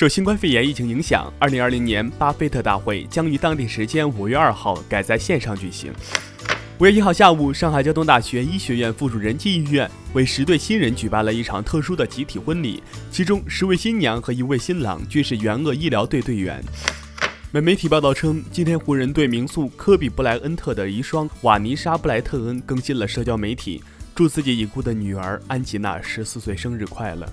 受新冠肺炎疫情影响，二零二零年巴菲特大会将于当地时间五月二号改在线上举行。五月一号下午，上海交通大学医学院附属仁济医院为十对新人举办了一场特殊的集体婚礼，其中十位新娘和一位新郎均是援鄂医疗队队员。美媒体报道称，今天湖人队名宿科比布莱恩特的遗孀瓦妮莎布莱特恩更新了社交媒体，祝自己已故的女儿安吉娜十四岁生日快乐。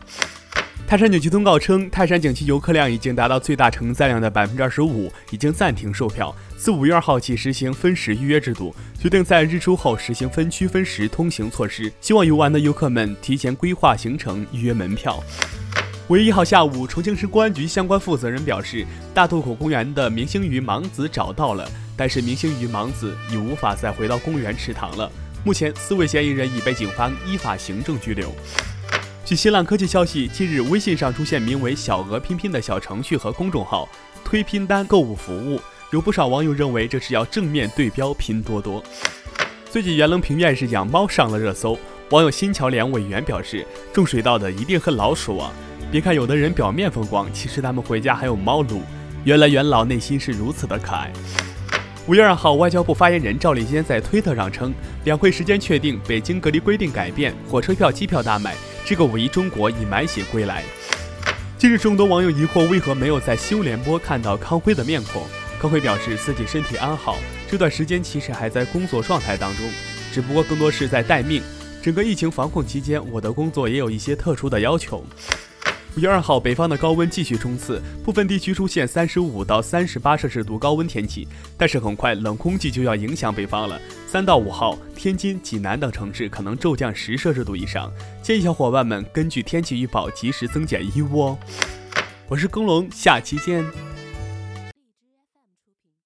泰山景区通告称，泰山景区游客量已经达到最大承载量的百分之二十五，已经暂停售票。自五月二号起实行分时预约制度，决定在日出后实行分区分时通行措施，希望游玩的游客们提前规划行程，预约门票。五月一号下午，重庆市公安局相关负责人表示，大渡口公园的明星鱼盲子找到了，但是明星鱼盲子已无法再回到公园池塘了。目前，四位嫌疑人已被警方依法行政拘留。据新浪科技消息，近日微信上出现名为“小鹅拼拼”的小程序和公众号，推拼单购物服务。有不少网友认为这是要正面对标拼多多。最近袁隆平院士养猫上了热搜，网友新桥连委员表示，种水稻的一定恨老鼠啊！别看有的人表面风光，其实他们回家还有猫撸。原来袁老内心是如此的可爱。五月二号，外交部发言人赵立坚在推特上称，两会时间确定，北京隔离规定改变，火车票、机票大卖。这个五一中国已满血归来。近日，众多网友疑惑为何没有在新闻联播看到康辉的面孔。康辉表示自己身体安好，这段时间其实还在工作状态当中，只不过更多是在待命。整个疫情防控期间，我的工作也有一些特殊的要求。五月二号，北方的高温继续冲刺，部分地区出现三十五到三十八摄氏度高温天气。但是很快，冷空气就要影响北方了。三到五号，天津、济南等城市可能骤降十摄氏度以上，建议小伙伴们根据天气预报及时增减衣物哦。我是耕龙，下期见。